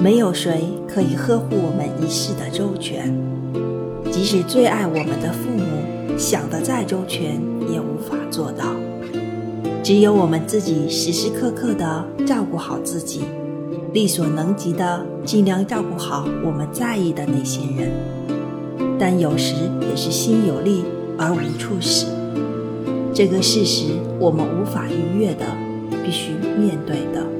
没有谁可以呵护我们一世的周全，即使最爱我们的父母想得再周全，也无法做到。只有我们自己时时刻刻的照顾好自己，力所能及的尽量照顾好我们在意的那些人。但有时也是心有力而无处使，这个事实我们无法逾越的，必须面对的。